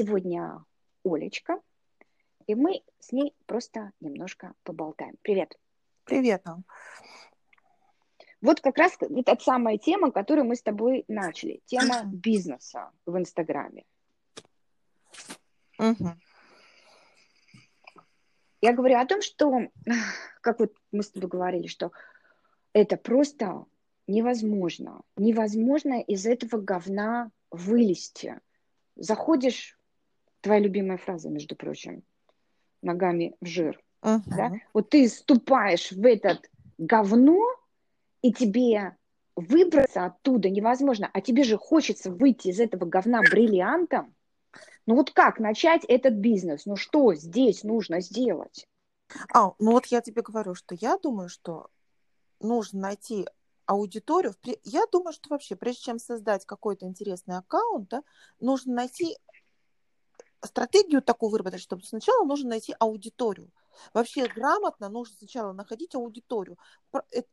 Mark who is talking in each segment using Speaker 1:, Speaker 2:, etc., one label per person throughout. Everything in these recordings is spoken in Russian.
Speaker 1: сегодня Олечка, и мы с ней просто немножко поболтаем. Привет.
Speaker 2: Привет.
Speaker 1: Вот как раз это самая тема, которую мы с тобой начали. Тема бизнеса в Инстаграме.
Speaker 2: Угу.
Speaker 1: Я говорю о том, что, как вот мы с тобой говорили, что это просто невозможно. Невозможно из этого говна вылезти. Заходишь, твоя любимая фраза, между прочим, ногами в жир.
Speaker 2: Угу.
Speaker 1: Да? Вот ты ступаешь в этот говно, и тебе выбраться оттуда невозможно, а тебе же хочется выйти из этого говна бриллиантом. Ну вот как начать этот бизнес? Ну что здесь нужно сделать?
Speaker 2: А, ну вот я тебе говорю, что я думаю, что нужно найти аудиторию. Я думаю, что вообще, прежде чем создать какой-то интересный аккаунт, да, нужно найти стратегию такую выработать, чтобы сначала нужно найти аудиторию. Вообще грамотно нужно сначала находить аудиторию.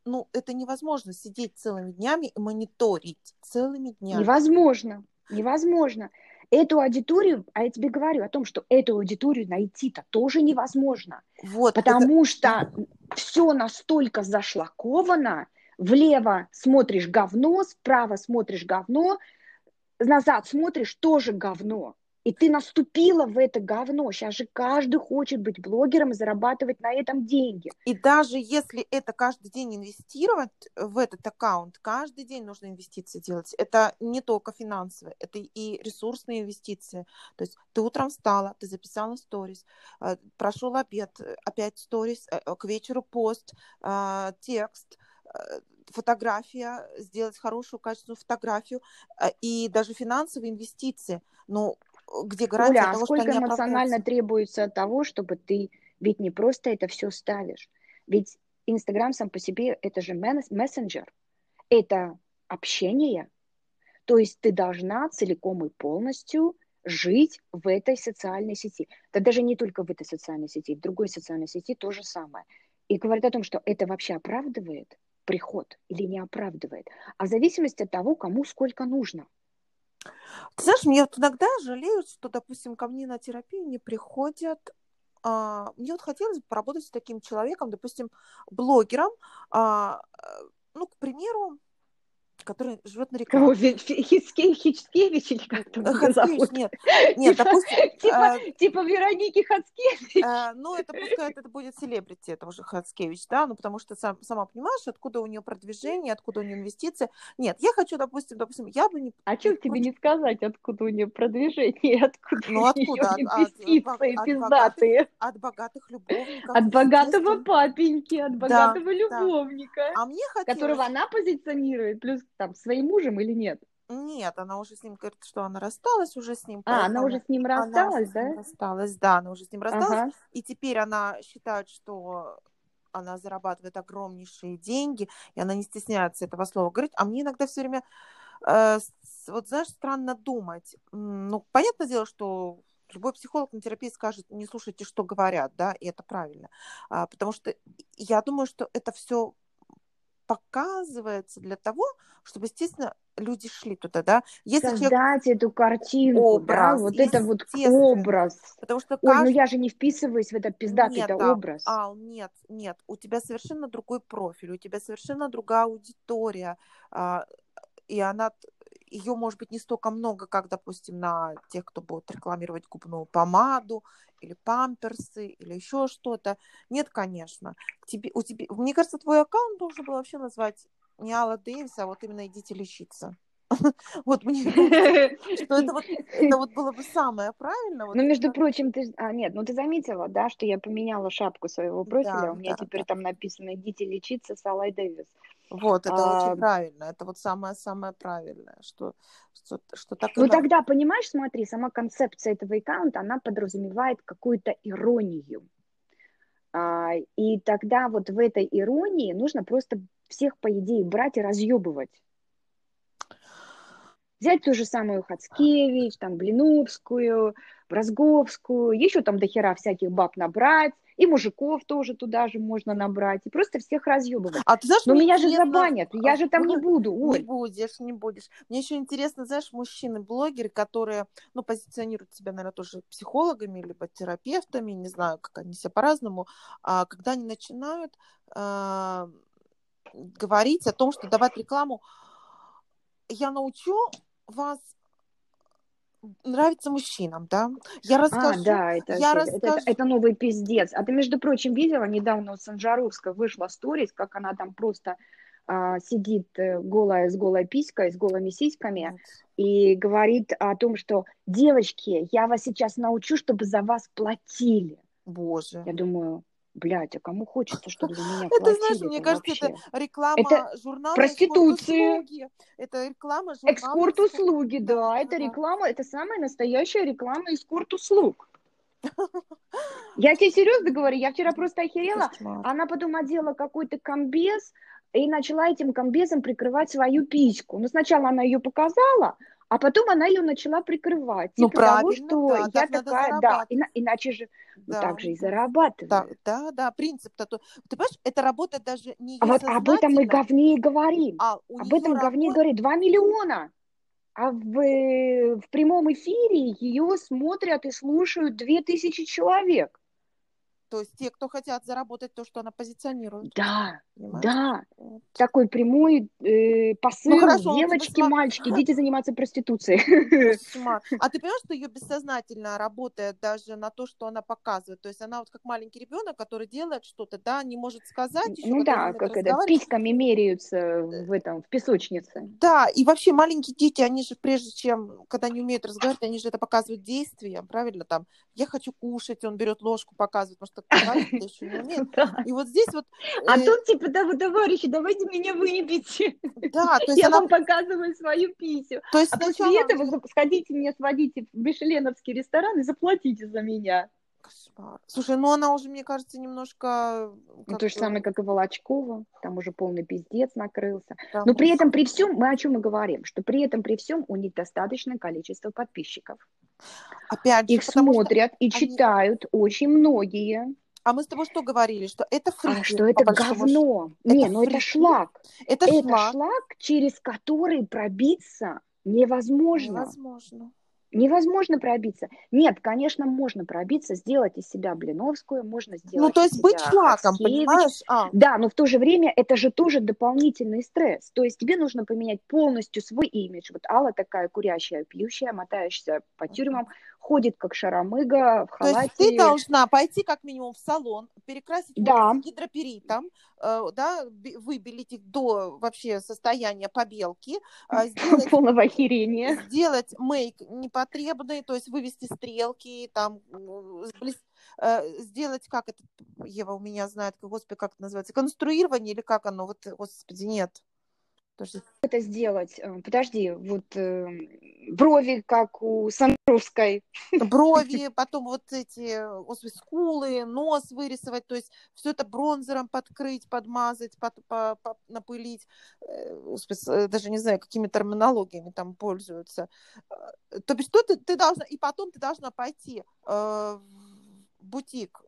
Speaker 2: Ну, это невозможно сидеть целыми днями и мониторить целыми днями.
Speaker 1: Невозможно. Невозможно. Эту аудиторию, а я тебе говорю о том, что эту аудиторию найти-то тоже невозможно.
Speaker 2: Вот,
Speaker 1: потому это... что все настолько зашлаковано, влево смотришь говно, справа смотришь говно, назад смотришь тоже говно. И ты наступила в это говно. Сейчас же каждый хочет быть блогером и зарабатывать на этом деньги.
Speaker 2: И даже если это каждый день инвестировать в этот аккаунт, каждый день нужно инвестиции делать. Это не только финансовые, это и ресурсные инвестиции. То есть ты утром встала, ты записала сторис, э, прошел обед, опять сторис, э, к вечеру пост, э, текст, фотография, сделать хорошую качественную фотографию и даже финансовые инвестиции. Но где гарантия
Speaker 1: Оля,
Speaker 2: того,
Speaker 1: а сколько
Speaker 2: что
Speaker 1: эмоционально требуется от того, чтобы ты ведь не просто это все ставишь. Ведь Инстаграм сам по себе это же мессенджер, это общение. То есть ты должна целиком и полностью жить в этой социальной сети. Да даже не только в этой социальной сети, в другой социальной сети то же самое. И говорит о том, что это вообще оправдывает приход или не оправдывает. А в зависимости от того, кому сколько нужно.
Speaker 2: Ты знаешь, мне вот иногда жалеют, что, допустим, ко мне на терапию не приходят а, мне вот хотелось бы поработать с таким человеком, допустим, блогером, а, э, ну, к примеру, который живет на.
Speaker 1: Кого? Хицкевич, или как там
Speaker 2: Хацкевич, нет. Нет,
Speaker 1: типа,
Speaker 2: допустим...
Speaker 1: Типа,
Speaker 2: э,
Speaker 1: типа Вероники Хацкевич.
Speaker 2: э, ну, это пускай это будет селебрити, это уже Хацкевич, да, ну, потому что сам, сама понимаешь, откуда у нее продвижение, откуда у нее инвестиции. Нет, я хочу, допустим, допустим, я бы не...
Speaker 1: А что тебе не сказать, откуда у нее продвижение, откуда
Speaker 2: ну, откуда? От,
Speaker 1: инвестиции
Speaker 2: от,
Speaker 1: пиздатые?
Speaker 2: От, от богатых любовников.
Speaker 1: От богатого папеньки, от богатого
Speaker 2: да.
Speaker 1: любовника,
Speaker 2: А мне хотелось...
Speaker 1: которого она позиционирует, плюс там своим мужем или нет?
Speaker 2: Нет, она уже с ним говорит, что она рассталась уже с ним.
Speaker 1: А, она уже с ним
Speaker 2: она
Speaker 1: рассталась,
Speaker 2: с
Speaker 1: да?
Speaker 2: рассталась, да, она уже с ним рассталась.
Speaker 1: Ага.
Speaker 2: И теперь она считает, что она зарабатывает огромнейшие деньги, и она не стесняется этого слова говорить. А мне иногда все время, э, вот знаешь, странно думать. Ну, понятное дело, что любой психолог на терапии скажет, не слушайте, что говорят, да, и это правильно. А, потому что я думаю, что это все показывается для того, чтобы, естественно, люди шли туда, да. Если человек
Speaker 1: Создать эту картинку, да,
Speaker 2: образ,
Speaker 1: вот это вот образ.
Speaker 2: Потому что
Speaker 1: Ой, ну
Speaker 2: каждый...
Speaker 1: я же не вписываюсь в этот пиздатый
Speaker 2: Нет,
Speaker 1: это
Speaker 2: да,
Speaker 1: образ.
Speaker 2: Ал, нет, нет, у тебя совершенно другой профиль, у тебя совершенно другая аудитория, а, и она, ее может быть не столько много, как, допустим, на тех, кто будет рекламировать губную помаду или памперсы или еще что-то. Нет, конечно. Тебе, у тебя, мне кажется, твой аккаунт должен был вообще назвать не Алла Дэвис, а вот именно идите лечиться. Вот мне что это вот, это вот было бы самое правильное. Вот
Speaker 1: Ну, между прочим, ты, а, нет, ну ты заметила, да, что я поменяла шапку своего профиля, у меня теперь там написано «Идите лечиться с Аллой Дэвис».
Speaker 2: Вот, это
Speaker 1: А,
Speaker 2: очень правильно. Это вот самое-самое правильное, что, что, что так
Speaker 1: Ну
Speaker 2: надо.
Speaker 1: тогда, понимаешь, смотри, сама концепция этого аккаунта, она подразумевает какую-то иронию. А, и тогда вот в этой иронии нужно просто всех, по идее, брать и разъебывать. Взять ту же самую Хацкевич, там, Блиновскую, в Разговскую, еще там до хера всяких баб набрать, и мужиков тоже туда же можно набрать, и просто всех разъебывать.
Speaker 2: А ты знаешь,
Speaker 1: Но меня же
Speaker 2: интересно-
Speaker 1: забанят, я же там не буду,
Speaker 2: Не
Speaker 1: Оль.
Speaker 2: будешь, не будешь. Мне еще интересно, знаешь, мужчины-блогеры, которые, ну, позиционируют себя, наверное, тоже психологами, либо терапевтами, не знаю, как они себя по-разному, а когда они начинают а, говорить о том, что давать рекламу, я научу вас нравиться мужчинам, да? Я
Speaker 1: А,
Speaker 2: расскажу,
Speaker 1: да, это,
Speaker 2: я
Speaker 1: это, это,
Speaker 2: расскажу.
Speaker 1: это новый пиздец. А ты, между прочим, видела, недавно у Санжаровска вышла сторис, как она там просто а, сидит э, голая с голой писькой, с голыми сиськами, и говорит о том, что девочки, я вас сейчас научу, чтобы за вас платили.
Speaker 2: Боже.
Speaker 1: Я думаю, блядь, а кому хочется, чтобы за меня
Speaker 2: Это,
Speaker 1: платили?
Speaker 2: знаешь, мне кажется, это реклама
Speaker 1: Это
Speaker 2: журнала
Speaker 1: проституция.
Speaker 2: Это реклама журнала
Speaker 1: Экскорт-услуги, да,
Speaker 2: Да,
Speaker 1: это реклама, это самая настоящая реклама эскорт-услуг. Я тебе серьезно говорю, я вчера просто охерела. Она потом одела какой-то комбез и начала этим комбезом прикрывать свою письку. Ну, сначала она ее показала, а потом она ее начала прикрывать.
Speaker 2: Ну,
Speaker 1: Типа того,
Speaker 2: правильно,
Speaker 1: что
Speaker 2: да,
Speaker 1: я
Speaker 2: так
Speaker 1: такая, да, ина- иначе же ну,
Speaker 2: Да,
Speaker 1: так же и
Speaker 2: да.
Speaker 1: зарабатывают.
Speaker 2: Да, да, да, принцип-то. то- Ты понимаешь, это работает даже не
Speaker 1: А вот об этом мы говне и говорим.
Speaker 2: а
Speaker 1: Об этом говне
Speaker 2: работает...
Speaker 1: говорит 2 миллиона. А в, э, в прямом эфире ее смотрят и слушают 2000 человек.
Speaker 2: То есть те, кто хотят заработать то, что она позиционирует.
Speaker 1: Да,
Speaker 2: Понимаешь?
Speaker 1: да.
Speaker 2: Вот.
Speaker 1: Такой прямой э, посыл.
Speaker 2: Ну, хорошо,
Speaker 1: Девочки,
Speaker 2: сма-
Speaker 1: мальчики, идите заниматься проституцией.
Speaker 2: Кошмар. А ты понимаешь, что ее бессознательно работает даже на то, что она показывает? То есть она вот как маленький ребенок, который делает что-то, да, не может сказать еще,
Speaker 1: Ну да, как это, письками меряются в этом, в песочнице.
Speaker 2: Да, и вообще маленькие дети, они же прежде чем, когда не умеют разговаривать, они же это показывают действием, правильно? Там, я хочу кушать, он берет ложку, показывает, потому что говорить еще не умеет. И вот здесь вот,
Speaker 1: А
Speaker 2: э,
Speaker 1: тут типа, да, вы, товарищи, давайте меня выебите.
Speaker 2: да, то есть
Speaker 1: Я вам показываю свою писю.
Speaker 2: то есть
Speaker 1: А после этого сходите меня, сводите в мишеленовский ресторан и заплатите за меня.
Speaker 2: Кошмар. Слушай, ну она уже, мне кажется, немножко...
Speaker 1: Ну, то же самое, как и Волочкова, там уже полный пиздец накрылся.
Speaker 2: там
Speaker 1: Но при этом, при всем, мы о чем мы говорим? Что при этом, при всем у них достаточное количество подписчиков.
Speaker 2: Опять же,
Speaker 1: Их
Speaker 2: потому что-
Speaker 1: смотрят и читают очень многие.
Speaker 2: А мы с тобой что говорили? Что это
Speaker 1: А
Speaker 2: фрики,
Speaker 1: что это говно?
Speaker 2: Это
Speaker 1: Не, ну это шлак.
Speaker 2: Это,
Speaker 1: Это
Speaker 2: шлак.
Speaker 1: шлак, через который пробиться невозможно.
Speaker 2: Невозможно.
Speaker 1: Невозможно пробиться. Нет, конечно, можно пробиться, сделать из себя Блиновскую, можно сделать
Speaker 2: Ну, то есть быть шлаком, понимаешь? А,
Speaker 1: Да, но в то же время это же тоже дополнительный стресс. То есть тебе нужно поменять полностью свой имидж. Вот Алла такая курящая, пьющая, мотающаяся по тюрьмам, ходит как шаромыга в
Speaker 2: то есть
Speaker 1: халате.
Speaker 2: ты должна пойти как минимум в салон, перекрасить
Speaker 1: Да.
Speaker 2: гидроперитом, э, да, выбелить их до вообще состояния побелки, э, сделать
Speaker 1: полного охерения.
Speaker 2: сделать мейк непотребный, то есть вывести стрелки, там, э, сделать, как это, Ева у меня знает, господи, как это называется, конструирование или как оно, вот, господи, нет. Подожди.
Speaker 1: Это сделать, э, подожди, вот э, брови, как у Сандровской.
Speaker 2: Брови, потом вот эти, господи, скулы, нос вырисовать, то есть все это бронзером подкрыть, подмазать, под, по- по- напылить, Э, господи, э, даже не знаю, какими терминологиями там пользуются. Э, То есть что ты, ты должна, и потом ты должна пойти э, в бутик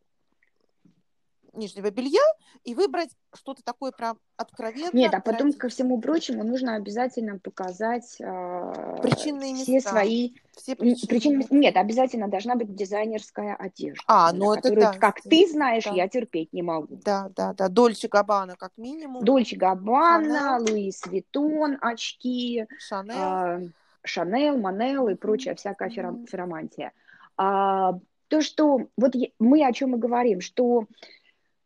Speaker 2: нижнего белья и выбрать что-то такое прям откровенно.
Speaker 1: Нет, а потом, ко всему прочему, нужно обязательно показать э,
Speaker 2: Причинные
Speaker 1: все
Speaker 2: места.
Speaker 1: свои
Speaker 2: Все причины.
Speaker 1: Причем, нет, обязательно должна быть дизайнерская одежда.
Speaker 2: А, ну это
Speaker 1: которую,
Speaker 2: да,
Speaker 1: как ты знаешь,
Speaker 2: да.
Speaker 1: я терпеть не могу.
Speaker 2: Да, да, да. Dolce Gabbana как минимум.
Speaker 1: Дольче
Speaker 2: Шанель.
Speaker 1: Louis Vuitton, очки,
Speaker 2: Шанель.
Speaker 1: а, Шанель, Манел и прочая всякая
Speaker 2: Мгм.
Speaker 1: феромантия. А, то, что вот мы о чем и говорим, что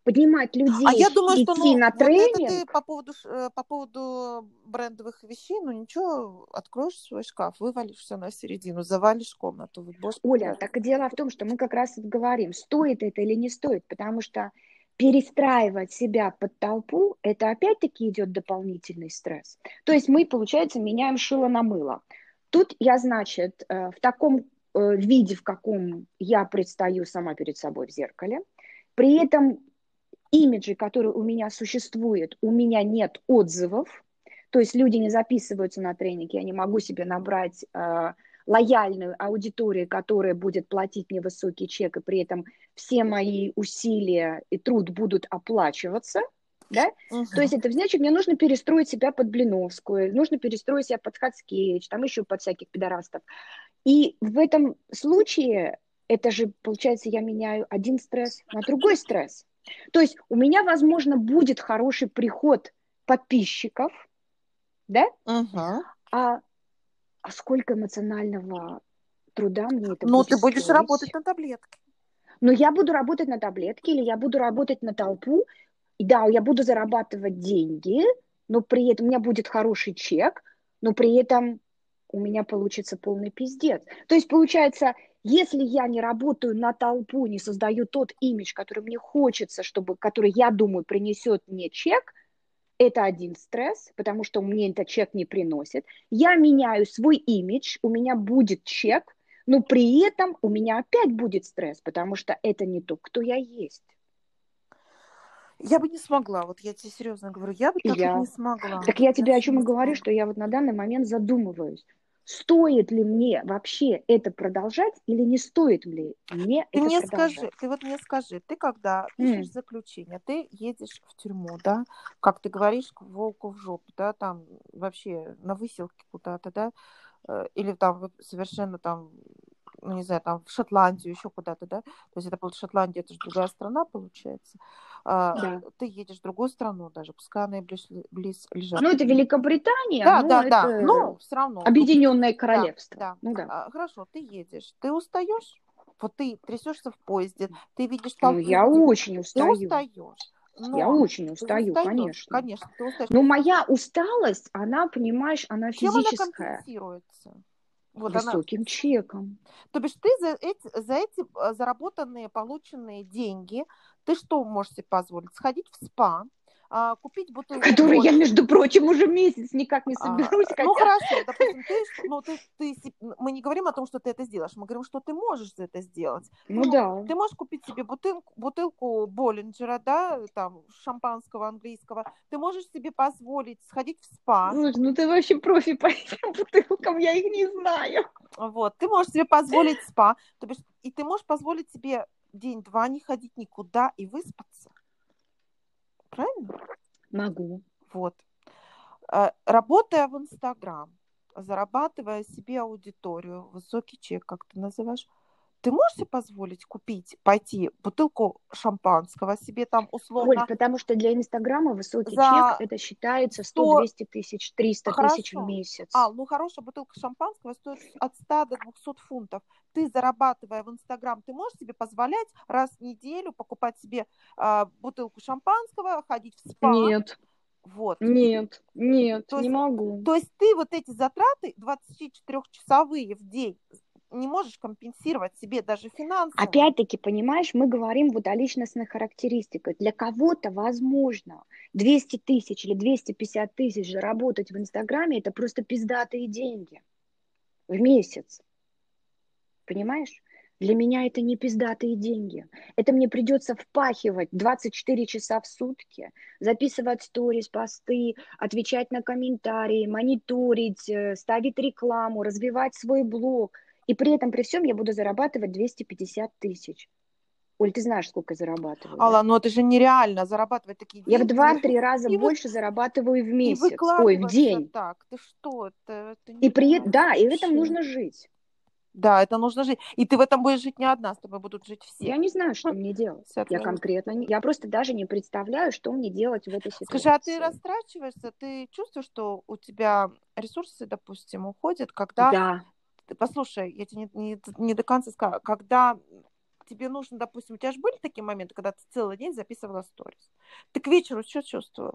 Speaker 1: поднимать людей,
Speaker 2: А я думаю,
Speaker 1: идти
Speaker 2: что ну,
Speaker 1: на
Speaker 2: вот это
Speaker 1: тренинг,
Speaker 2: ты по поводу, э, по поводу брендовых вещей, ну ничего, откроешь свой шкаф, вывалишь все на середину, завалишь комнату. Боже,
Speaker 1: Оля, так и дело в том, что мы как раз и говорим, стоит это или не стоит, потому что перестраивать себя под толпу, это опять-таки идет дополнительный стресс. То есть мы, получается, меняем шило на мыло. Тут я, значит, э, в таком э, виде, в каком я предстаю сама перед собой в зеркале, при этом имиджи, которые у меня существуют, у меня нет отзывов, то есть люди не записываются на тренинги, я не могу себе набрать э, лояльную аудиторию, которая будет платить мне высокий чек, и при этом все мои усилия и труд будут оплачиваться, да? Угу. То есть это значит, мне нужно перестроить себя под Блиновскую, нужно перестроить себя под Хацкевич, там еще под всяких пидорастов. И в этом случае это же, получается, я меняю один стресс на другой стресс. То есть у меня, возможно, будет хороший приход подписчиков, да?
Speaker 2: Угу.
Speaker 1: А, а сколько эмоционального труда мне это
Speaker 2: Ну,
Speaker 1: будет
Speaker 2: ты будешь
Speaker 1: стоить?
Speaker 2: работать на таблетке.
Speaker 1: Но я буду работать на таблетке или я буду работать на толпу. И да, я буду зарабатывать деньги, но при этом у меня будет хороший чек, но при этом у меня получится полный пиздец. То есть, получается, если я не работаю на толпу, не создаю тот имидж, который мне хочется, чтобы, который я думаю принесет мне чек, это один стресс, потому что мне этот чек не приносит. Я меняю свой имидж, у меня будет чек, но при этом у меня опять будет стресс, потому что это не то, кто я есть.
Speaker 2: Я бы не смогла, вот я тебе серьезно говорю, я бы так я... не смогла.
Speaker 1: Так я тебе я о чем и говорю, что я вот на данный момент задумываюсь стоит ли мне вообще это продолжать или не стоит ли мне
Speaker 2: ты
Speaker 1: это
Speaker 2: мне
Speaker 1: продолжать?
Speaker 2: скажи, ты вот мне скажи, ты когда пишешь mm. заключение, ты едешь в тюрьму, да, как ты говоришь, к волку в жопу, да, там вообще на выселке куда-то, да, э, или там совершенно там ну, не знаю, там в Шотландию, еще куда-то, да, то есть это будет Шотландия, это же другая страна, получается, да. ты едешь в другую страну даже, пускай она и близ, близ лежат.
Speaker 1: Ну, это Великобритания,
Speaker 2: да, да, да, но все равно.
Speaker 1: Объединенное королевство.
Speaker 2: Да, да. Ну, да. А, хорошо, ты едешь, ты устаешь? Вот ты трясешься в поезде, ты видишь
Speaker 1: толпу. Ну, я очень устаю.
Speaker 2: Ты устаешь.
Speaker 1: Но я очень устаю, устаешь, конечно.
Speaker 2: Конечно, ты устаешь.
Speaker 1: Но моя усталость, она, понимаешь, она
Speaker 2: Чем
Speaker 1: физическая.
Speaker 2: Чем она компенсируется?
Speaker 1: Вот высоким она... чеком.
Speaker 2: То бишь ты за эти, за эти э, заработанные, полученные деньги, ты что можешь себе позволить? Сходить в спа, а, купить бутылку
Speaker 1: Которую я, между прочим, уже месяц никак не соберусь.
Speaker 2: А, хотя... Ну хорошо, допустим, ты, ну, ты, ты, мы не говорим о том, что ты это сделаешь, мы говорим, что ты можешь это сделать.
Speaker 1: Ну, ну да.
Speaker 2: Ты можешь купить себе бутылку, бутылку Боллинджера, да, там, шампанского английского, ты можешь себе позволить сходить в спа.
Speaker 1: Слушай, ну ты вообще профи по этим бутылкам, я их не знаю.
Speaker 2: Вот, ты можешь себе позволить спа, то бишь, и ты можешь позволить себе день-два не ходить никуда и выспаться. Правильно?
Speaker 1: Могу.
Speaker 2: Вот. Э, работая в Инстаграм, зарабатывая себе аудиторию, высокий чек, как ты называешь, ты можешь себе позволить купить, пойти бутылку шампанского себе там условно?
Speaker 1: Оль, потому что для Инстаграма высокий за... чек, это считается 100-200 тысяч, 300 Хорошо. тысяч в месяц.
Speaker 2: А, ну хорошая бутылка шампанского стоит от 100 до 200 фунтов. Ты, зарабатывая в Инстаграм, ты можешь себе позволять раз в неделю покупать себе э, бутылку шампанского, ходить в спа?
Speaker 1: Нет.
Speaker 2: Вот.
Speaker 1: Нет, нет, то не есть, могу.
Speaker 2: То есть ты вот эти затраты 24-часовые в день не можешь компенсировать себе даже финансово.
Speaker 1: Опять-таки, понимаешь, мы говорим вот о личностных характеристиках. Для кого-то, возможно, 200 тысяч или 250 тысяч заработать в Инстаграме – это просто пиздатые деньги в месяц. Понимаешь? Для меня это не пиздатые деньги. Это мне придется впахивать 24 часа в сутки, записывать сторис, посты, отвечать на комментарии, мониторить, э, ставить рекламу, развивать свой блог – и при этом, при всем, я буду зарабатывать 250 тысяч. Оль, ты знаешь, сколько я зарабатываю.
Speaker 2: Алла, да? ну это же нереально зарабатывать такие
Speaker 1: деньги. Я в два-три раза и больше вы... зарабатываю в месяц. И Ой, в день.
Speaker 2: Так, ты что? Это, это
Speaker 1: и при... Да, и в этом нужно жить.
Speaker 2: Да, это нужно жить. И ты в этом будешь жить не одна, с тобой будут жить все.
Speaker 1: Я не знаю, что мне делать. Я конкретно не... Я просто даже не представляю, что мне делать в этой ситуации.
Speaker 2: Скажи, а ты растрачиваешься? Ты чувствуешь, что у тебя ресурсы, допустим, уходят, когда
Speaker 1: да
Speaker 2: послушай, я тебе не, не, не до конца сказала, когда тебе нужно, допустим, у тебя же были такие моменты, когда ты целый день записывала сторис. Ты к вечеру что чувствовала?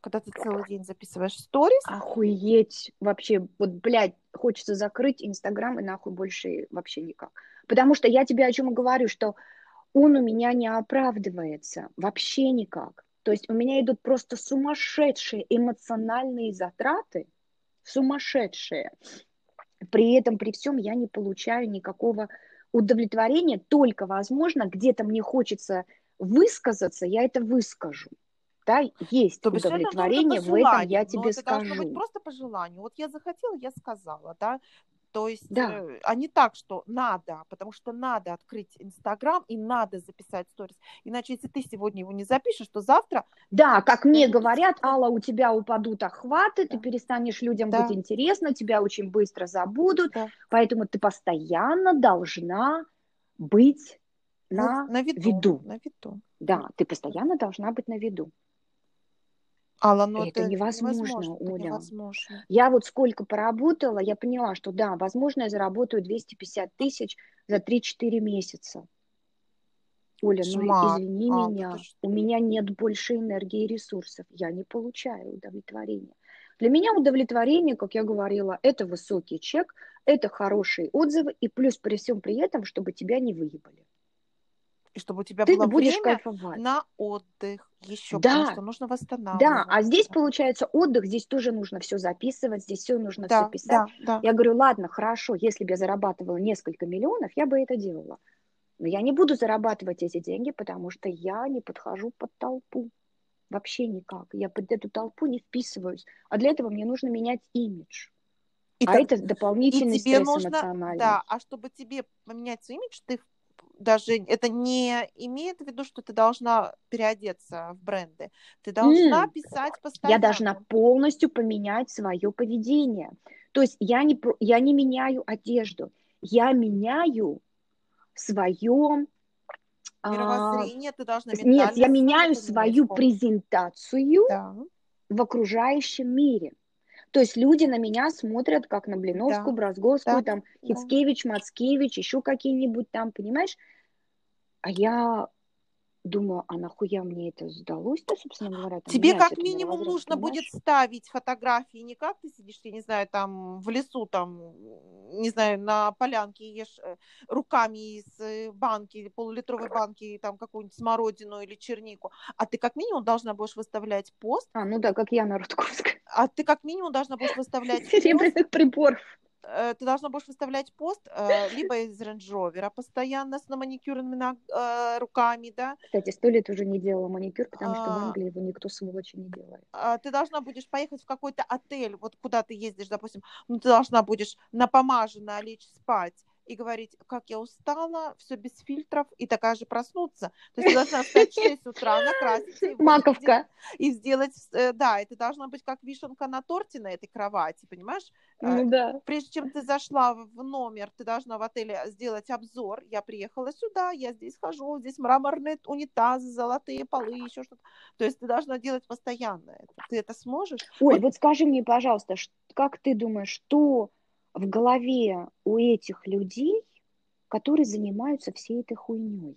Speaker 2: Когда ты целый день записываешь сторис?
Speaker 1: Охуеть. Вообще, вот, блядь, хочется закрыть Инстаграм и нахуй больше вообще никак. Потому что я тебе о чем говорю, что он у меня не оправдывается вообще никак. То есть у меня идут просто сумасшедшие эмоциональные затраты, сумасшедшие. При этом, при всем, я не получаю никакого удовлетворения, только, возможно, где-то мне хочется высказаться, я это выскажу. Да, есть То удовлетворение, в этом я тебе
Speaker 2: это
Speaker 1: скажу.
Speaker 2: должно быть просто по желанию. Вот я захотела, я сказала, да. То есть,
Speaker 1: Да.
Speaker 2: э, а не так, что надо, потому что надо открыть Инстаграм и надо записать сторис. Иначе, если ты сегодня его не запишешь, то завтра
Speaker 1: Да, как мне говорят, Алла, у тебя упадут охваты, ты
Speaker 2: Да.
Speaker 1: перестанешь людям
Speaker 2: Да.
Speaker 1: быть интересно, тебя очень быстро забудут,
Speaker 2: да,
Speaker 1: поэтому ты постоянно должна быть на,
Speaker 2: на виду,
Speaker 1: виду.
Speaker 2: на виду.
Speaker 1: Да, ты постоянно должна быть на виду.
Speaker 2: Алла, ну
Speaker 1: Это
Speaker 2: это,
Speaker 1: невозможно,
Speaker 2: невозможно, это
Speaker 1: Оля.
Speaker 2: невозможно.
Speaker 1: Я вот сколько поработала, я поняла, что да, возможно, я заработаю 250 тысяч за 3-4 месяца. Оля, ну
Speaker 2: Кошмар.
Speaker 1: извини
Speaker 2: Алла,
Speaker 1: меня,
Speaker 2: что?
Speaker 1: у меня нет больше энергии и ресурсов, я не получаю удовлетворения. Для меня удовлетворение, как я говорила, это высокий чек, это хорошие отзывы, и плюс при всем при этом, чтобы тебя не выебали.
Speaker 2: И чтобы у тебя
Speaker 1: Ты
Speaker 2: было
Speaker 1: будешь
Speaker 2: время
Speaker 1: кайфовать.
Speaker 2: на отдых еще,
Speaker 1: Да.
Speaker 2: потому что нужно
Speaker 1: Да,
Speaker 2: восстанавливаться.
Speaker 1: а здесь получается отдых, здесь тоже нужно все записывать, здесь все нужно все
Speaker 2: да,
Speaker 1: писать.
Speaker 2: да, да.
Speaker 1: Я говорю, ладно, хорошо, если бы я зарабатывала несколько миллионов, я бы это делала. Но я не буду зарабатывать эти деньги, потому что я не подхожу под толпу. Вообще никак. Я под эту толпу не вписываюсь. А для этого мне нужно менять имидж.
Speaker 2: И
Speaker 1: а
Speaker 2: так-
Speaker 1: это дополнительный
Speaker 2: и тебе
Speaker 1: стресс
Speaker 2: нужно,
Speaker 1: эмоциональный.
Speaker 2: да, а чтобы тебе поменять свой имидж, ты даже это не имеет в виду, что ты должна переодеться в бренды. Ты должна
Speaker 1: М.
Speaker 2: писать постоянно.
Speaker 1: Я должна полностью поменять свое поведение. То есть я не, я не меняю одежду, я меняю свое... а,
Speaker 2: мировоззрение, ты должна
Speaker 1: Нет, я меняю свою презентацию
Speaker 2: Да,
Speaker 1: в окружающем мире. То есть люди на меня смотрят как на Блиновскую,
Speaker 2: Да,
Speaker 1: Бразговскую,
Speaker 2: да,
Speaker 1: там
Speaker 2: да.
Speaker 1: Хицкевич, Мацкевич, еще какие-нибудь там, понимаешь? А я думаю, а нахуя мне это сдалось-то, собственно говоря? там
Speaker 2: Тебе как минимум нужно будет
Speaker 1: понимаешь?
Speaker 2: ставить фотографии, не как ты сидишь, я не знаю, там в лесу, там, не знаю, на полянке ешь э, руками из э, банки, полулитровой банки, там какую-нибудь смородину или чернику, а ты как минимум должна будешь выставлять пост,
Speaker 1: А, ну да, как Яна Рудковская.
Speaker 2: а ты как минимум должна будешь выставлять
Speaker 1: Серебряных приборов.
Speaker 2: Э, ты должна будешь выставлять пост э, либо из Rover, постоянно с наманикюренными на- э, руками, да,
Speaker 1: Кстати, сто лет уже не делала маникюр, потому что в
Speaker 2: А.
Speaker 1: Англии его никто сволочи не делает.
Speaker 2: а, ты должна будешь поехать в какой-то отель, вот куда ты ездишь, допустим, ну, ты должна будешь напомаженно лечь спать и говорить, как я устала, все без фильтров, и такая же проснуться. То есть ты должна встать в 6 утра, накраситься и
Speaker 1: Маковка.
Speaker 2: и сделать, э, да, это должна быть как вишенка на торте на этой кровати, понимаешь? Э,
Speaker 1: Ну да.
Speaker 2: Прежде чем ты зашла в номер, ты должна в отеле сделать обзор. Я приехала сюда, я здесь хожу, здесь мраморные унитазы, золотые полы, еще что-то. То есть ты должна делать постоянно это. Ты это сможешь?
Speaker 1: Оль,
Speaker 2: Вот-
Speaker 1: вот скажи мне, пожалуйста, как ты думаешь, что в голове у этих людей, которые занимаются всей этой хуйней?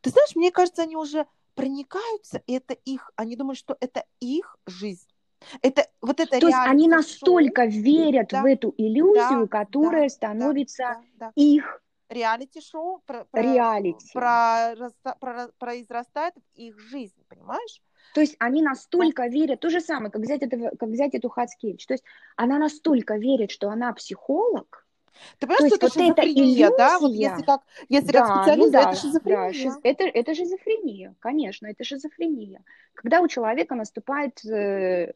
Speaker 2: Ты знаешь, мне кажется, они уже проникаются, и это их, они думают, что это их жизнь. Это вот это
Speaker 1: То есть они настолько верят
Speaker 2: Да,
Speaker 1: в эту иллюзию,
Speaker 2: да,
Speaker 1: которая
Speaker 2: да,
Speaker 1: становится
Speaker 2: Да, да.
Speaker 1: их
Speaker 2: Реалити-шоу про, про,
Speaker 1: реалити.
Speaker 2: прораста- прора- произрастает в их жизнь, понимаешь?
Speaker 1: То есть они настолько верят, то же самое, как взять, этого, как взять эту Хацкевич. То есть она настолько верит, что она психолог.
Speaker 2: Ты понимаешь,
Speaker 1: То
Speaker 2: что это
Speaker 1: вот
Speaker 2: шизофрения, да? Вот если как, если
Speaker 1: Да,
Speaker 2: как
Speaker 1: ну
Speaker 2: специалист,
Speaker 1: да,
Speaker 2: это
Speaker 1: да,
Speaker 2: шизофрения.
Speaker 1: шиз- это, это шизофрения, конечно, это шизофрения. Когда у человека наступает э,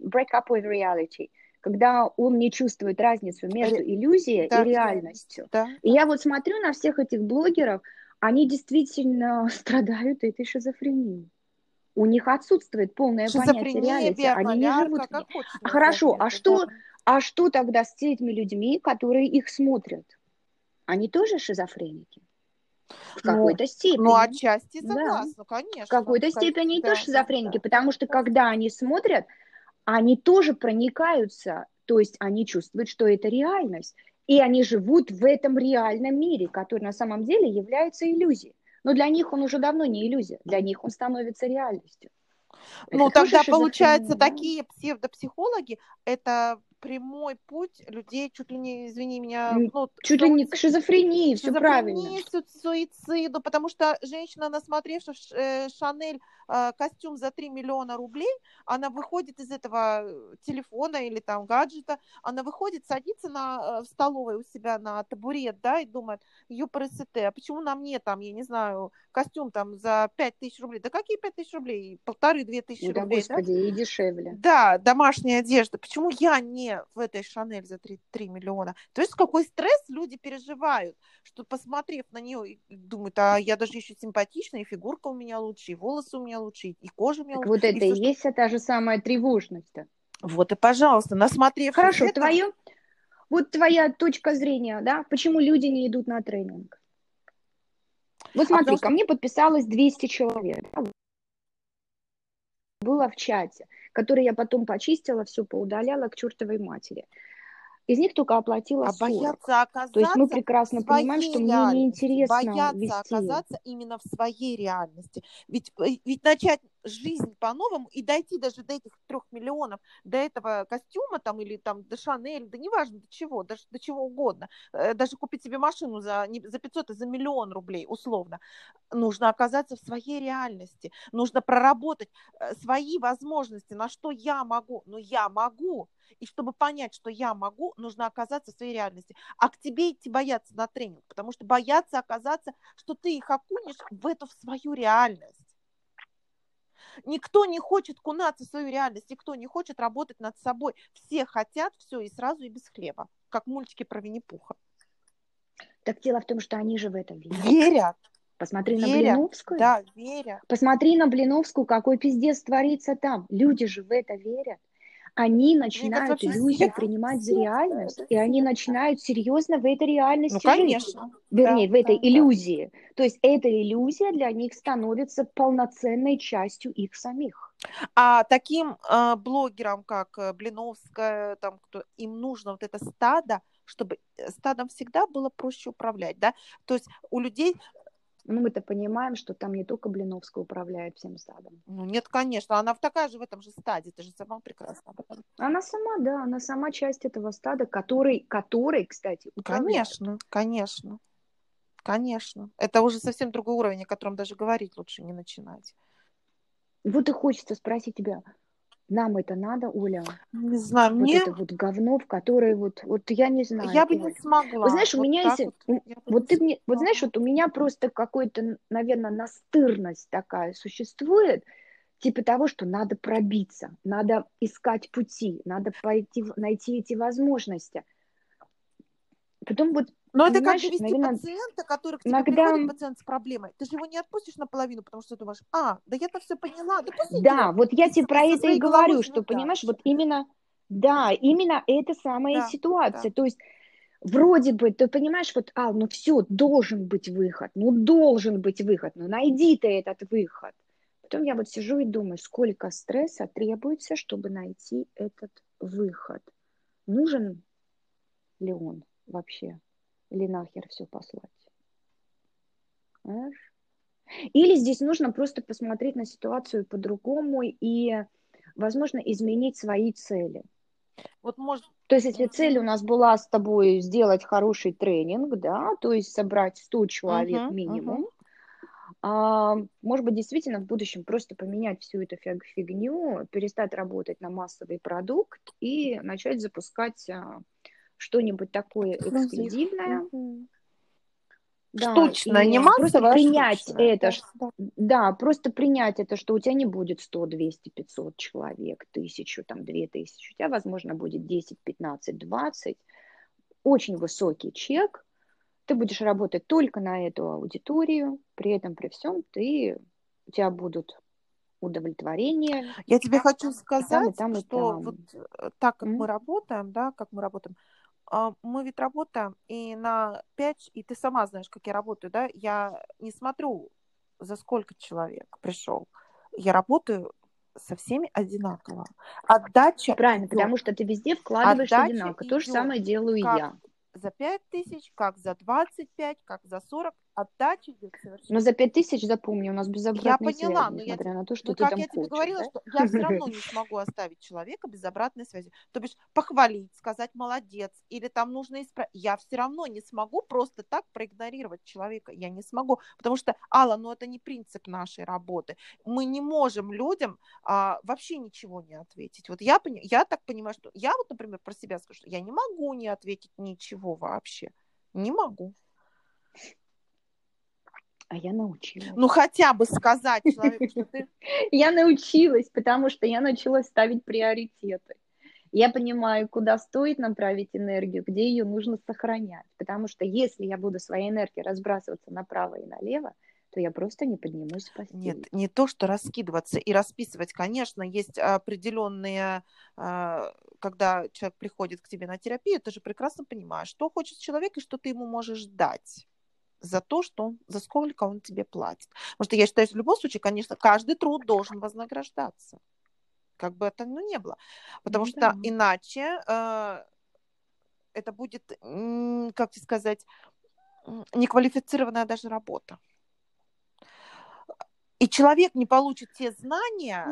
Speaker 1: break up with reality, когда он не чувствует разницу между иллюзией
Speaker 2: Да,
Speaker 1: и реальностью.
Speaker 2: Да.
Speaker 1: И я вот смотрю на всех этих блогеров, они действительно страдают этой шизофренией. У них отсутствует полное понятие реалити, они не живут
Speaker 2: как хочешь
Speaker 1: А хорошо, а что-
Speaker 2: да.
Speaker 1: А что тогда с этими людьми, которые их смотрят? Они тоже шизофреники? В
Speaker 2: Ну,
Speaker 1: какой-то степени.
Speaker 2: Ну, отчасти
Speaker 1: Да.
Speaker 2: согласна, конечно.
Speaker 1: В какой-то
Speaker 2: Конечно,
Speaker 1: степени они
Speaker 2: да,
Speaker 1: тоже
Speaker 2: да,
Speaker 1: шизофреники,
Speaker 2: да.
Speaker 1: потому что когда они смотрят, они тоже проникаются, то есть они чувствуют, что это реальность, и они живут в этом реальном мире, который на самом деле является иллюзией. Но для них он уже давно не иллюзия, для них он становится реальностью.
Speaker 2: Ну,
Speaker 1: Это
Speaker 2: тогда, получается, такие псевдопсихологи – это прямой путь людей, чуть ли не, извини меня, ну,
Speaker 1: Чуть ли не к шизофрении, все правильно.
Speaker 2: суициду, потому что женщина, насмотревшись э, Шанель э, костюм за 3 миллиона рублей, она выходит из этого э, телефона или там гаджета, она выходит, садится на, э, в столовой у себя на табурет, да, и думает, ЮПРСТ, а почему на мне там, я не знаю, костюм там за 5 тысяч рублей? Да какие 5 тысяч рублей? Полторы-две тысячи
Speaker 1: Да,
Speaker 2: рублей, да?
Speaker 1: господи, и дешевле.
Speaker 2: Да, домашняя одежда. Почему я не в этой Шанель за 3, 3 миллиона. То есть какой стресс люди переживают, что посмотрев на нее, думают, а я даже еще симпатичная, и фигурка у меня лучше, и волосы у меня лучше, и кожа у меня
Speaker 1: Так
Speaker 2: лучше.
Speaker 1: вот это и,
Speaker 2: всё,
Speaker 1: есть та же самая тревожность-то.
Speaker 2: Вот и пожалуйста, насмотревшись
Speaker 1: Хорошо,
Speaker 2: этого-
Speaker 1: твое, вот твоя точка зрения, да, почему люди не идут на тренинг? Вот смотри,
Speaker 2: потому
Speaker 1: ко мне подписалось 200 человек. Было в чате, который я потом почистила, все поудаляла к чертовой матери. Из них только оплатила
Speaker 2: а
Speaker 1: 40.
Speaker 2: бояться оказаться
Speaker 1: То есть мы прекрасно понимаем, что мне неинтересно
Speaker 2: бояться
Speaker 1: вести.
Speaker 2: оказаться именно в своей реальности. Ведь, э, ведь начать жизнь по-новому и дойти даже до этих трех миллионов, до этого костюма там или там до Шанель, да неважно до чего, даже до чего угодно, э, даже купить себе машину за, не, за 500 и за миллион рублей условно, нужно оказаться в своей реальности, нужно проработать э, свои возможности, на что я могу, но я могу, и чтобы понять, что я могу, нужно оказаться в своей реальности. А к тебе идти бояться на тренинг, потому что бояться оказаться, что ты их окунешь в эту в свою реальность. Никто не хочет кунаться в свою реальность, никто не хочет работать над собой. Все хотят все и сразу, и без хлеба, как мультики про Винни-Пуха.
Speaker 1: Так дело в том, что они же в это верят.
Speaker 2: Верят,
Speaker 1: Посмотри на
Speaker 2: верят,
Speaker 1: Блиновскую.
Speaker 2: да, верят.
Speaker 1: Посмотри на Блиновскую, какой пиздец творится там. Люди же в это верят. Они начинают иллюзию
Speaker 2: все-
Speaker 1: принимать за реальность, и они начинают серьезно в этой реальности
Speaker 2: Ну,
Speaker 1: жить.
Speaker 2: конечно.
Speaker 1: Вернее,
Speaker 2: Да,
Speaker 1: в этой
Speaker 2: да, да.
Speaker 1: иллюзии. То есть эта иллюзия для них становится полноценной частью их самих.
Speaker 2: А таким э, блогерам, как э, Блиновская, там кто, им нужно вот это стадо, чтобы э, стадом всегда было проще управлять, да? То есть у людей,
Speaker 1: Ну, мы-то понимаем, что там не только Блиновская управляет всем стадом.
Speaker 2: ну нет, конечно, она в такая же в этом же стаде, ты же сама прекрасно об этом.
Speaker 1: Она сама, да, она сама часть этого стада, который, который кстати, управляет.
Speaker 2: Конечно, конечно, конечно. Это уже совсем другой уровень, о котором даже говорить лучше не начинать.
Speaker 1: Вот и хочется спросить тебя, нам это надо, Оля?
Speaker 2: Не знаю,
Speaker 1: Вот
Speaker 2: мне,
Speaker 1: это вот говно, в которое вот, вот я не знаю.
Speaker 2: я бы не смогла.
Speaker 1: Вот знаешь, у
Speaker 2: Вот
Speaker 1: меня есть,
Speaker 2: вот
Speaker 1: вот ты мне, вот знаешь, вот у меня просто какой-то, наверное, настырность такая существует, типа того, что надо пробиться, надо искать пути, надо пойти, найти эти возможности. Потом вот,
Speaker 2: Но это как довести
Speaker 1: наверное,
Speaker 2: пациента, который к тебе
Speaker 1: иногда,
Speaker 2: приходит, пациент с проблемой. Ты же его не отпустишь наполовину, потому что ты думаешь, а, да я-то все поняла, да
Speaker 1: да, вот я тебе про это и говорю, что, понимаешь, вот именно, да, именно эта самая
Speaker 2: Да, да.
Speaker 1: ситуация. То есть вроде бы, ты понимаешь, вот, а, ну все, должен быть выход, ну должен быть выход, ну найди ты этот выход. Потом я вот сижу и думаю, сколько стресса требуется, чтобы найти этот выход. Нужен ли он вообще? Или нахер все послать? Понимаешь? Или здесь нужно просто посмотреть на ситуацию по-другому и, возможно, изменить свои цели.
Speaker 2: Вот может,
Speaker 1: То есть, если цель у нас была с тобой сделать хороший тренинг, да, то есть собрать 100 человек
Speaker 2: мгм,
Speaker 1: минимум,
Speaker 2: мгм.
Speaker 1: а, может быть, действительно в будущем просто поменять всю эту фиг- фигню, перестать работать на массовый продукт и начать запускать а, что-нибудь такое
Speaker 2: Эксклюзив.
Speaker 1: эксклюзивное,
Speaker 2: Мгм.
Speaker 1: да,
Speaker 2: Штучное, не
Speaker 1: просто принять
Speaker 2: штучное.
Speaker 1: это,
Speaker 2: Да, да.
Speaker 1: просто принять это, что у тебя не будет 100, 200, 500 человек, тысячу, там, две тысячи, у тебя, возможно, будет 10, 15, 20, очень высокий чек, ты будешь работать только на эту аудиторию, при этом, при всем, ты, у тебя будут удовлетворение
Speaker 2: Я тебе хочу
Speaker 1: и там, и
Speaker 2: сказать,
Speaker 1: там, и
Speaker 2: что
Speaker 1: там.
Speaker 2: вот э, так как
Speaker 1: М?
Speaker 2: мы работаем, да, как мы работаем, мы ведь работаем и на 5, и ты сама знаешь, как я работаю, да, я не смотрю, за сколько человек пришел. Я работаю со всеми одинаково. Отдача
Speaker 1: Правильно,
Speaker 2: идет.
Speaker 1: потому что ты везде вкладываешь
Speaker 2: Отдача
Speaker 1: одинаково. То же самое делаю
Speaker 2: как
Speaker 1: я.
Speaker 2: за 5 тысяч, как за 25, как за 40. Отдача идет совершенно.
Speaker 1: Но за пять тысяч, запомни, у нас без
Speaker 2: Я
Speaker 1: обратной
Speaker 2: поняла,
Speaker 1: связи,
Speaker 2: но я,
Speaker 1: несмотря
Speaker 2: те-
Speaker 1: на то, что
Speaker 2: ну,
Speaker 1: ты
Speaker 2: как
Speaker 1: там
Speaker 2: я тебе
Speaker 1: хочешь,
Speaker 2: говорила,
Speaker 1: да?
Speaker 2: что я все равно не смогу оставить человека без обратной связи. То бишь похвалить, сказать молодец, или там нужно исправить. Я все равно не смогу просто так проигнорировать человека. Я не смогу, потому что, Алла, ну это не принцип нашей работы. Мы не можем людям а, вообще ничего не ответить. Вот я, пони- я так понимаю, что я вот, например, про себя скажу, что я не могу не ответить ничего вообще. Не могу.
Speaker 1: А я научилась.
Speaker 2: Ну хотя бы сказать человеку, что ты
Speaker 1: Я научилась, потому что я начала ставить приоритеты. Я понимаю, куда стоит направить энергию, где ее нужно сохранять. Потому что если я буду своей энергией разбрасываться направо и налево, то я просто не поднимусь с постели.
Speaker 2: Нет, не то, что раскидываться и расписывать. Конечно, есть определенные, а, когда человек приходит к тебе на терапию, ты же прекрасно понимаешь, что хочет человек и что ты ему можешь дать за то, что за сколько он тебе платит. Потому что я считаю, что в любом случае, конечно, каждый труд должен вознаграждаться. Как бы это ну, не было. Потому ну, что да. иначе э, это будет, как тебе сказать, неквалифицированная даже работа. И человек не получит те знания,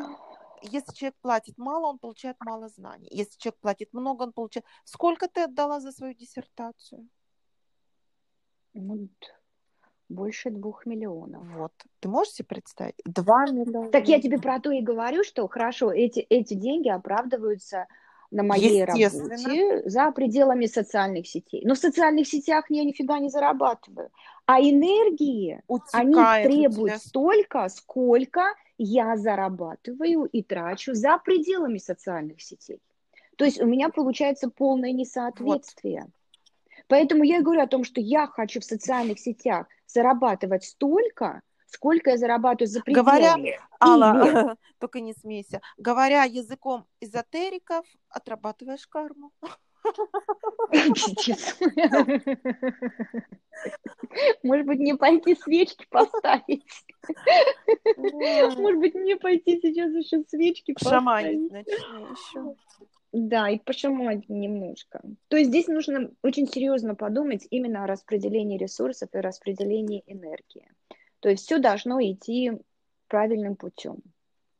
Speaker 2: если человек платит мало, он получает мало знаний. Если человек платит много, он получает... Сколько ты отдала за свою диссертацию?
Speaker 1: Больше двух миллионов.
Speaker 2: Вот. Ты можешь себе представить? Два миллиона.
Speaker 1: Так я тебе про то и говорю, что хорошо, эти, эти деньги оправдываются на моей работе за пределами социальных сетей. Но в социальных сетях я нифига не зарабатываю. А энергии, Утекает они требуют столько, сколько я зарабатываю и трачу за пределами социальных сетей. То есть у меня получается полное несоответствие. Вот. Поэтому я говорю о том, что я хочу в социальных сетях зарабатывать столько, сколько я зарабатываю за пределами.
Speaker 2: Говоря, Алла, только не смейся, говоря языком эзотериков, отрабатываешь карму.
Speaker 1: Может быть, не пойти свечки поставить. Может быть, мне пойти сейчас еще свечки
Speaker 2: поставить. начну еще.
Speaker 1: Да, и пошамать немножко. То есть здесь нужно очень серьезно подумать именно о распределении ресурсов и распределении энергии. То есть все должно идти правильным путем.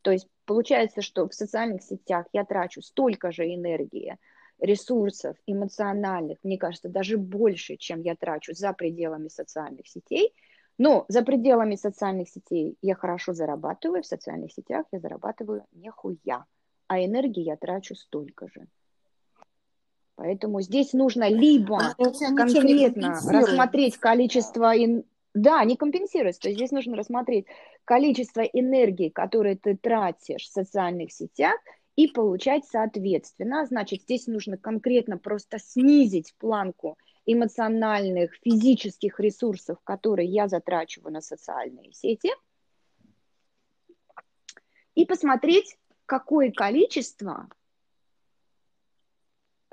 Speaker 1: То есть получается, что в социальных сетях я трачу столько же энергии, ресурсов эмоциональных, мне кажется, даже больше, чем я трачу за пределами социальных сетей. Но за пределами социальных сетей я хорошо зарабатываю, в социальных сетях я зарабатываю нехуя а энергии я трачу столько же. Поэтому здесь нужно либо конкретно рассмотреть количество... Ин... Да, не компенсируется. То есть здесь нужно рассмотреть количество энергии, которое ты тратишь в социальных сетях, и получать соответственно. Значит, здесь нужно конкретно просто снизить планку эмоциональных, физических ресурсов, которые я затрачиваю на социальные сети, и посмотреть, какое количество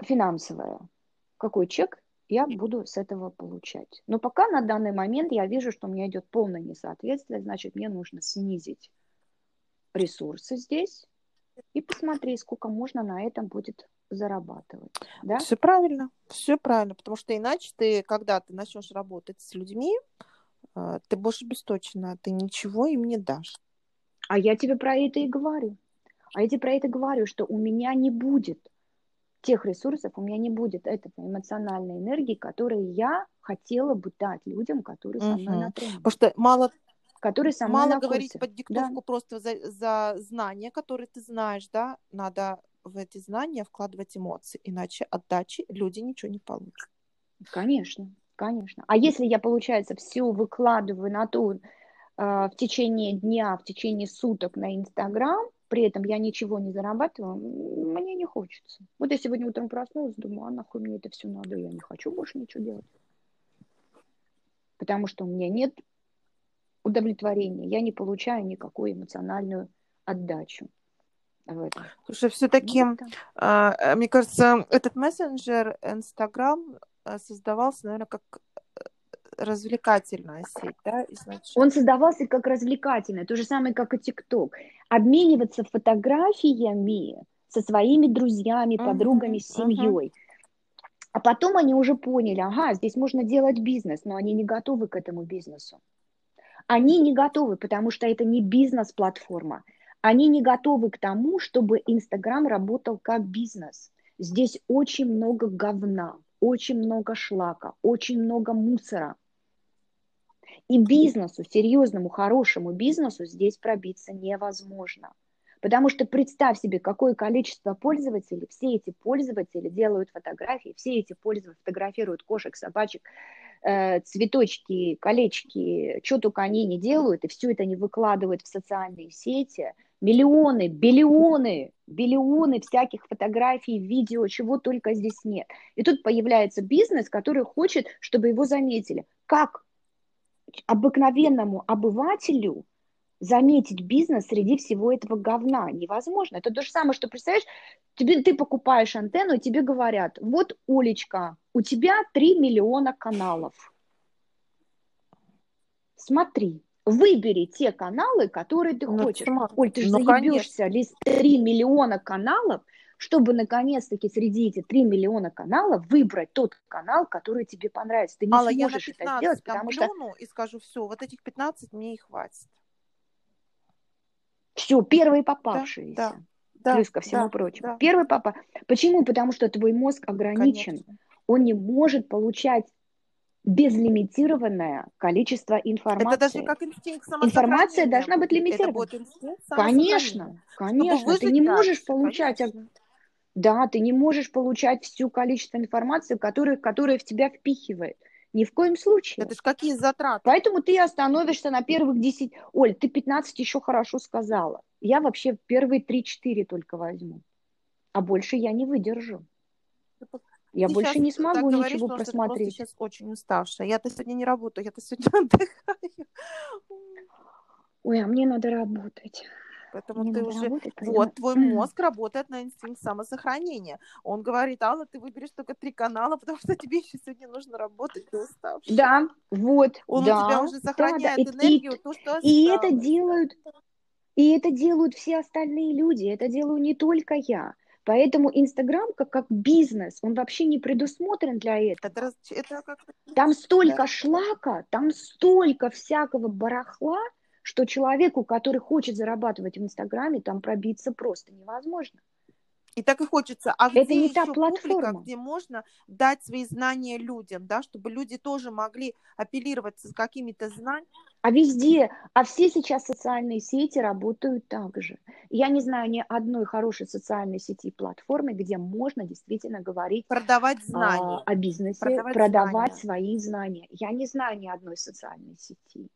Speaker 1: финансовое, какой чек я буду с этого получать. Но пока на данный момент я вижу, что у меня идет полное несоответствие, значит, мне нужно снизить ресурсы здесь и посмотреть, сколько можно на этом будет зарабатывать. Да?
Speaker 2: Все правильно, все правильно, потому что иначе ты, когда ты начнешь работать с людьми, э, ты будешь обесточена, ты ничего им не дашь.
Speaker 1: А я тебе про это и говорю. А я тебе про это говорю, что у меня не будет тех ресурсов, у меня не будет этой эмоциональной энергии, которую я хотела бы дать людям, которые со мной на тренинге.
Speaker 2: Потому что мало
Speaker 1: которые со
Speaker 2: мной Мало говорить под диктовку да. просто за, за знания, которые ты знаешь, да, надо в эти знания вкладывать эмоции, иначе отдачи люди ничего не получат.
Speaker 1: Конечно, конечно. А если я, получается, все выкладываю на то э, в течение дня, в течение суток на Инстаграм, при этом я ничего не зарабатываю, мне не хочется. Вот я сегодня утром проснулась, думаю, а нахуй мне это все надо, я не хочу больше ничего делать. Потому что у меня нет удовлетворения, я не получаю никакую эмоциональную отдачу. В этом.
Speaker 2: Слушай, все-таки, ну, э, мне кажется, этот мессенджер Инстаграм создавался, наверное, как развлекательная сеть, да, изначально?
Speaker 1: Он создавался как развлекательная, то же самое, как и ТикТок. Обмениваться фотографиями со своими друзьями, uh-huh, подругами, с семьей. Uh-huh. А потом они уже поняли, ага, здесь можно делать бизнес, но они не готовы к этому бизнесу. Они не готовы, потому что это не бизнес-платформа. Они не готовы к тому, чтобы Инстаграм работал как бизнес. Здесь очень много говна, очень много шлака, очень много мусора. И бизнесу, серьезному, хорошему бизнесу здесь пробиться невозможно. Потому что представь себе, какое количество пользователей, все эти пользователи делают фотографии, все эти пользователи фотографируют кошек, собачек, э, цветочки, колечки, что только они не делают, и все это они выкладывают в социальные сети, миллионы, биллионы, биллионы всяких фотографий, видео, чего только здесь нет. И тут появляется бизнес, который хочет, чтобы его заметили. Как обыкновенному обывателю заметить бизнес среди всего этого говна невозможно. Это то же самое, что, представляешь, тебе, ты покупаешь антенну, и тебе говорят, вот, Олечка, у тебя 3 миллиона каналов. Смотри, выбери те каналы, которые ты ну, хочешь. Сама. Оль, ты же ну, заебешься, лист 3 миллиона каналов, чтобы наконец-таки среди этих 3 миллиона каналов выбрать тот канал, который тебе понравится. Ты не
Speaker 2: Алла,
Speaker 1: сможешь
Speaker 2: я на 15 это сделать, потому что... и скажу, все, вот этих 15 мне и хватит.
Speaker 1: Все, первые попавшиеся. Да, да, плюс ко всему да, прочему. Да. Первый папа. Почему? Потому что твой мозг ограничен. Конечно. Он не может получать безлимитированное количество информации. Это даже как инстинкт Информация должна быть лимитирована. Конечно, конечно. Ты не можешь получать... Конечно. Да, ты не можешь получать всю количество информации, которое, которое в тебя впихивает. Ни в коем случае.
Speaker 2: Это же какие затраты?
Speaker 1: Поэтому ты остановишься на первых 10. Оль, ты 15 еще хорошо сказала. Я вообще первые 3-4 только возьму. А больше я не выдержу. Я ты больше не смогу ничего говоришь, просмотреть.
Speaker 2: Ты сейчас очень уставшая. Я-то сегодня не работаю, я-то сегодня отдыхаю.
Speaker 1: Ой, а мне надо работать.
Speaker 2: Поэтому мне ты уже... Работать. Вот, твой мозг работает на инстинкт самосохранения. Он говорит, Алла, ты выберешь только три канала, потому что тебе еще сегодня нужно работать, ты уставшая.
Speaker 1: Да, вот,
Speaker 2: Он
Speaker 1: да,
Speaker 2: у тебя уже сохраняет да, да.
Speaker 1: энергию,
Speaker 2: и, то, что
Speaker 1: И это делают... И это делают все остальные люди, это делаю не только я. Поэтому Инстаграм как, как бизнес, он вообще не предусмотрен для этого. Это, это как... Там столько да. шлака, там столько всякого барахла, что человеку, который хочет зарабатывать в Инстаграме, там пробиться просто невозможно.
Speaker 2: И так и хочется. А это где не та платформа, публика, где можно дать свои знания людям, да, чтобы люди тоже могли апеллировать с какими-то знаниями.
Speaker 1: А везде, а все сейчас социальные сети работают так же. Я не знаю ни одной хорошей социальной сети и платформы, где можно действительно говорить
Speaker 2: продавать знания.
Speaker 1: А, о бизнесе, продавать, продавать знания. свои знания. Я не знаю ни одной социальной сети,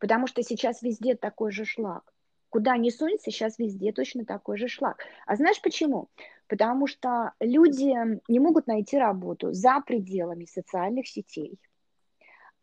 Speaker 1: потому что сейчас везде такой же шлак. Куда ни сунься, сейчас везде точно такой же шлак. А знаешь почему? Потому что люди не могут найти работу за пределами социальных сетей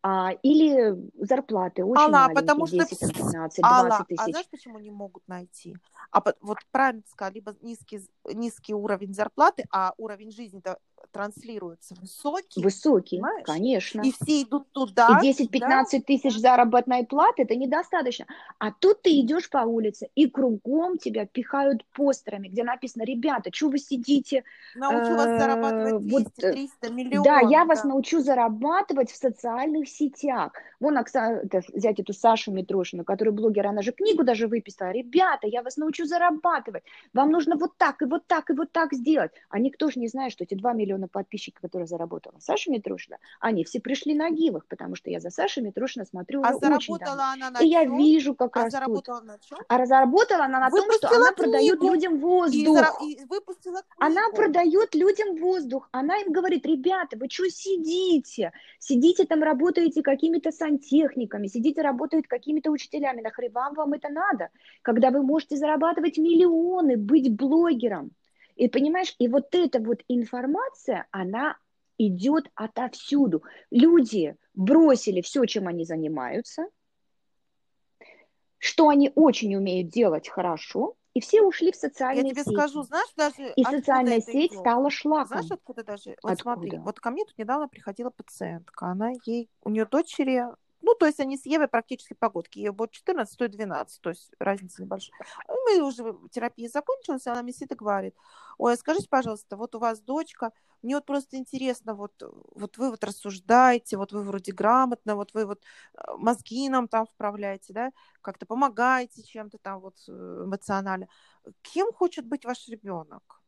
Speaker 1: а, или зарплаты очень Алла, маленькие, потому что... 10, 15, 20 Алла, тысяч.
Speaker 2: А знаешь, почему не могут найти? А вот правильно сказал, либо низкий, низкий уровень зарплаты, а уровень жизни-то транслируется высокий.
Speaker 1: Высокий, понимаешь? конечно.
Speaker 2: И все идут туда.
Speaker 1: И 10-15 да? тысяч заработной платы это недостаточно. А тут ты идешь по улице, и кругом тебя пихают постерами, где написано, ребята, что вы сидите?
Speaker 2: Научу вас э, зарабатывать 200-300 э, миллионов.
Speaker 1: Да, я вас научу зарабатывать в социальных сетях. Вон, взять эту Сашу Митрошину, которая блогер, она же книгу даже выписала. Ребята, я вас научу зарабатывать. Вам нужно вот так, и вот так, и вот так сделать. А никто же не знает, что эти 2 миллиона подписчиков, которые заработала Саша Митрошина, они все пришли на гивах, потому что я за Сашей Митрошина смотрю а уже очень давно. Она на и я вижу, как а растут. Заработала на чем? А заработала она на выпустила том, что она продает людям воздух. И, и выпустила она продает людям воздух. Она им говорит, ребята, вы что сидите? Сидите там, работаете какими-то сантехниками, сидите, работают какими-то учителями. Нахрен вам вам это надо? Когда вы можете зарабатывать миллионы, быть блогером. И понимаешь, и вот эта вот информация, она идет отовсюду. Люди бросили все, чем они занимаются, что они очень умеют делать хорошо, и все ушли в социальные сети. Я тебе сети. скажу, знаешь, даже И социальная сеть идет? стала шлаком.
Speaker 2: Знаешь, откуда даже? Вот откуда? смотри, вот ко мне тут недавно приходила пациентка, она ей, у нее дочери ну, то есть они с Евой практически погодки. Ей будет 14, то 12, то есть разница небольшая. Мы уже терапия закончилась, она мне сидит и говорит, ой, а скажите, пожалуйста, вот у вас дочка, мне вот просто интересно, вот, вот вы вот рассуждаете, вот вы вроде грамотно, вот вы вот э, мозги нам там вправляете, да, как-то помогаете чем-то там вот э, эмоционально. Кем хочет быть ваш ребенок?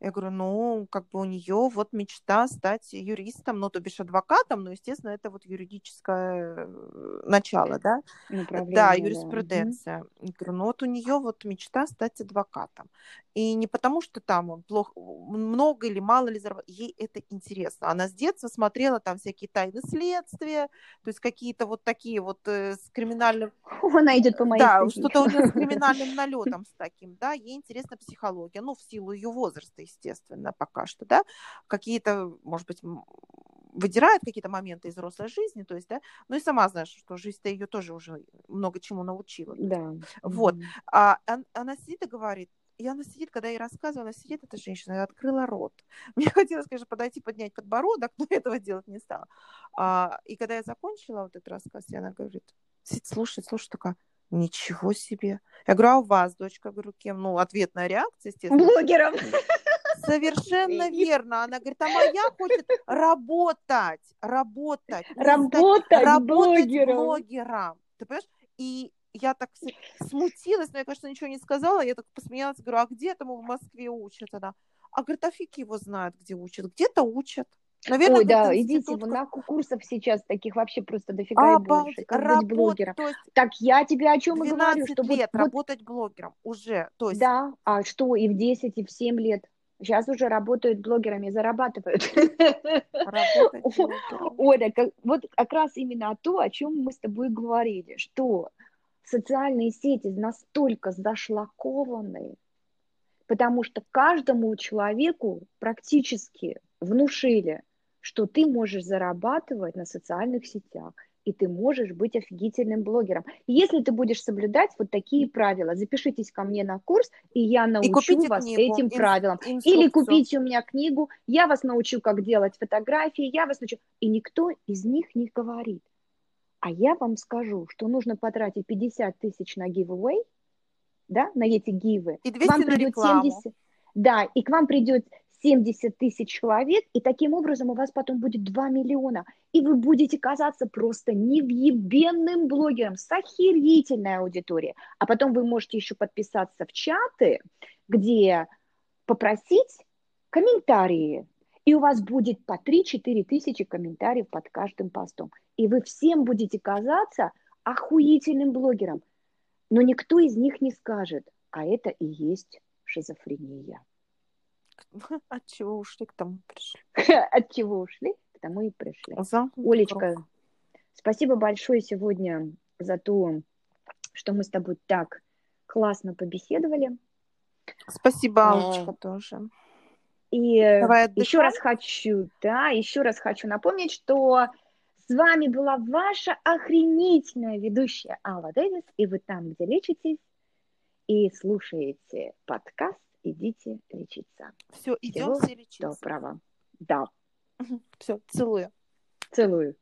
Speaker 2: Я говорю, ну, как бы у нее вот мечта стать юристом, ну, то бишь адвокатом, но, естественно, это вот юридическое э, начало, да? Да, юриспруденция. Да. Я говорю, ну, вот у нее вот мечта стать адвокатом. И не потому, что там плохо, много или мало ли зарабатывает, ей это интересно. Она с детства смотрела там всякие тайны следствия, то есть какие-то вот такие вот э, с криминальным...
Speaker 1: Она идет по моей
Speaker 2: Да, что-то у нее с криминальным налетом с таким, да, ей интересна психология, ну, в силу ее возраста, естественно, пока что, да, какие-то, может быть, выдирает какие-то моменты из взрослой жизни, то есть, да, ну и сама знаешь, что жизнь-то ее тоже уже много чему научила.
Speaker 1: Да.
Speaker 2: Вот. Mm-hmm. А, она сидит и говорит, и она сидит, когда я ей рассказывала, она сидит, эта женщина, и открыла рот. Мне хотелось, конечно, подойти, поднять подбородок, но этого делать не стала. А, и когда я закончила вот этот рассказ, она говорит, сидит, слушает, слушает, такая, ничего себе. Я говорю, а у вас, дочка, говорю, кем? Ну, ответная реакция, естественно.
Speaker 1: Блогером.
Speaker 2: Совершенно верно. Она говорит, а моя хочет работать, работать.
Speaker 1: Работать, работать блогером.
Speaker 2: блогером. Ты понимаешь? И я так смутилась, но я, конечно, ничего не сказала. Я так посмеялась, говорю, а где там в Москве учат? Она, а говорит, а фиг его знает, где учат. Где-то учат.
Speaker 1: Наверное, Ой, да, идите, на курсов сейчас таких вообще просто дофига а, и больше. Как работ... быть блогером. То есть так я тебе о чем и говорю.
Speaker 2: Что лет вот, работать блогером уже. То есть...
Speaker 1: Да, а что, и в 10, и в 7 лет. Сейчас уже работают блогерами, зарабатывают. Оля, вот как раз именно то, о чем мы с тобой говорили, что социальные сети настолько зашлакованы, потому что каждому человеку практически внушили, что ты можешь зарабатывать на социальных сетях, и ты можешь быть офигительным блогером. Если ты будешь соблюдать вот такие правила, запишитесь ко мне на курс, и я научу и вас книгу, этим правилам. Инструкцию. Или купите у меня книгу, я вас научу, как делать фотографии, я вас научу. И никто из них не говорит. А я вам скажу, что нужно потратить 50 тысяч на giveaway, да, на эти гивы.
Speaker 2: И 200 к вам придет рекламу. 70,
Speaker 1: да, и к вам придет 70 тысяч человек, и таким образом у вас потом будет 2 миллиона, и вы будете казаться просто невъебенным блогером с охерительной аудиторией. А потом вы можете еще подписаться в чаты, где попросить комментарии, и у вас будет по 3-4 тысячи комментариев под каждым постом. И вы всем будете казаться охуительным блогером. Но никто из них не скажет, а это и есть шизофрения.
Speaker 2: От чего ушли, к тому пришли.
Speaker 1: От чего ушли, к тому и пришли. Олечка, спасибо большое сегодня за то, что мы с тобой так классно побеседовали.
Speaker 2: Спасибо, Аллочка, тоже.
Speaker 1: И еще раз хочу, да, еще раз хочу напомнить, что с вами была ваша охренительная ведущая Алла Дэвис, и вы там, где лечитесь, и слушаете подкаст идите лечиться.
Speaker 2: Все, идем все лечиться.
Speaker 1: Доброго. Да.
Speaker 2: Все, целую.
Speaker 1: Целую.